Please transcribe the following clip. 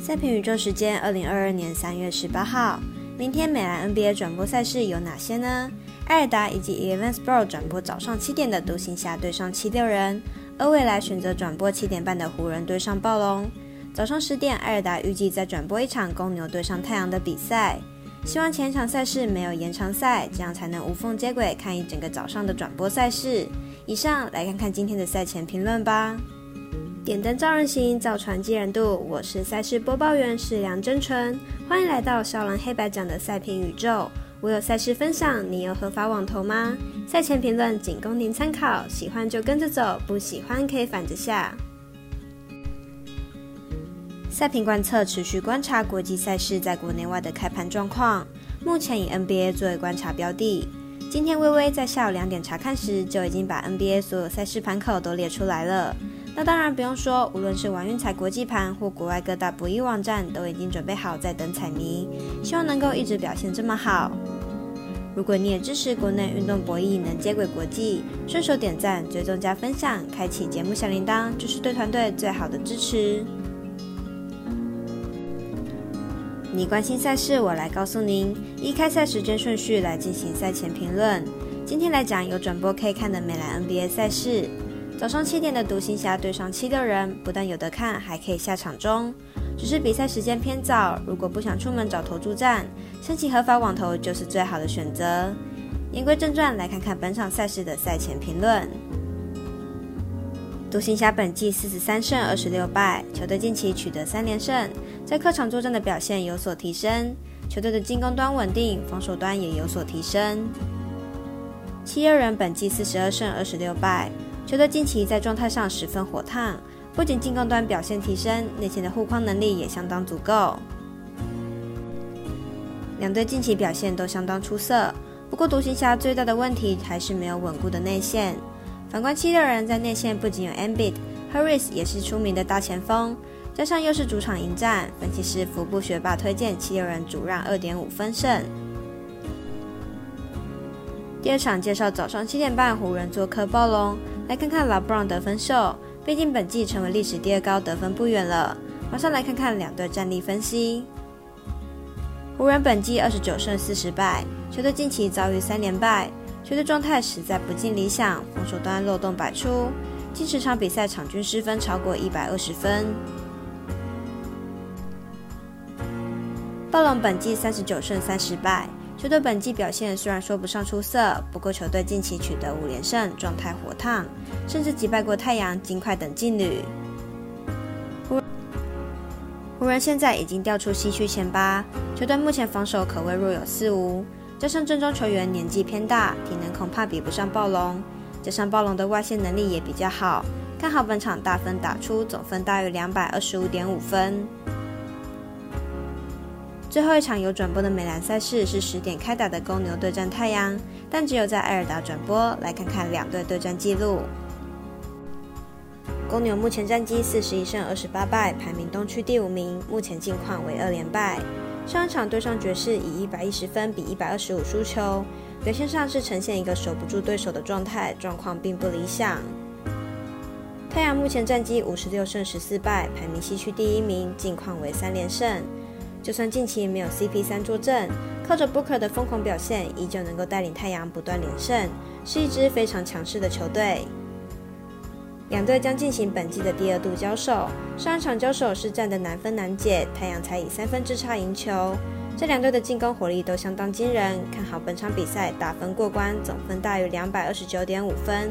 赛评宇宙时间，二零二二年三月十八号，明天美兰 NBA 转播赛事有哪些呢？艾尔达以及 Evansboro 转播早上七点的独行侠对上七六人，而未来选择转播七点半的湖人对上暴龙。早上十点，艾尔达预计再转播一场公牛对上太阳的比赛。希望前场赛事没有延长赛，这样才能无缝接轨看一整个早上的转播赛事。以上来看看今天的赛前评论吧。点灯照人行，造船济人度。我是赛事播报员是梁真纯，欢迎来到少狼黑白奖的赛评宇宙。我有赛事分享，你有合法网投吗？赛前评论仅供您参考，喜欢就跟着走，不喜欢可以反着下。赛评观测持续观察国际赛事在国内外的开盘状况，目前以 NBA 作为观察标的。今天微微在下午两点查看时，就已经把 NBA 所有赛事盘口都列出来了。那当然不用说，无论是玩运彩国际盘或国外各大博弈网站，都已经准备好在等彩迷，希望能够一直表现这么好。如果你也支持国内运动博弈能接轨国际，顺手点赞、追踪加分享，开启节目小铃铛，就是对团队最好的支持。你关心赛事，我来告诉您。依开赛时间顺序来进行赛前评论。今天来讲有转播可以看的美兰 NBA 赛事。早上七点的独行侠对上七六人，不但有得看，还可以下场中。只是比赛时间偏早，如果不想出门找投注站，申请合法网投就是最好的选择。言归正传，来看看本场赛事的赛前评论。独行侠本季四十三胜二十六败，球队近期取得三连胜，在客场作战的表现有所提升，球队的进攻端稳定，防守端也有所提升。七六人本季四十二胜二十六败，球队近期在状态上十分火烫，不仅进攻端表现提升，内线的护框能力也相当足够。两队近期表现都相当出色，不过独行侠最大的问题还是没有稳固的内线。反观七六人，在内线不仅有 Embiid，Harris 也是出名的大前锋，加上又是主场迎战，分析师福布学霸推荐七六人主让二点五分胜。第二场介绍早上七点半湖人做客暴龙，来看看老布朗得分秀，毕竟本季成为历史第二高得分不远了。马上来看看两队战力分析。湖人本季二十九胜四十败，球队近期遭遇三连败。球队状态实在不尽理想，防守端漏洞百出，近十场比赛场均失分超过一百二十分。暴龙本季三十九胜三十败，球队本季表现虽然说不上出色，不过球队近期取得五连胜，状态火烫，甚至击败过太阳、金块等劲旅。湖人现在已经掉出西区前八，球队目前防守可谓若有似无。加上正中球员年纪偏大，体能恐怕比不上暴龙。加上暴龙的外线能力也比较好，看好本场大分打出，总分大于两百二十五点五分。最后一场有转播的美兰赛事是十点开打的公牛对战太阳，但只有在艾尔达转播。来看看两队对战记录。公牛目前战绩四十一胜二十八败，排名东区第五名，目前近况为二连败。上一场对上爵士，以一百一十分比一百二十五输球，表现上是呈现一个守不住对手的状态，状况并不理想。太阳目前战绩五十六胜十四败，排名西区第一名，近况为三连胜。就算近期没有 CP 三坐镇，靠着 Booker 的疯狂表现，依旧能够带领太阳不断连胜，是一支非常强势的球队。两队将进行本季的第二度交手，上一场交手是战得难分难解，太阳才以三分之差赢球。这两队的进攻火力都相当惊人，看好本场比赛打分过关，总分大于两百二十九点五分。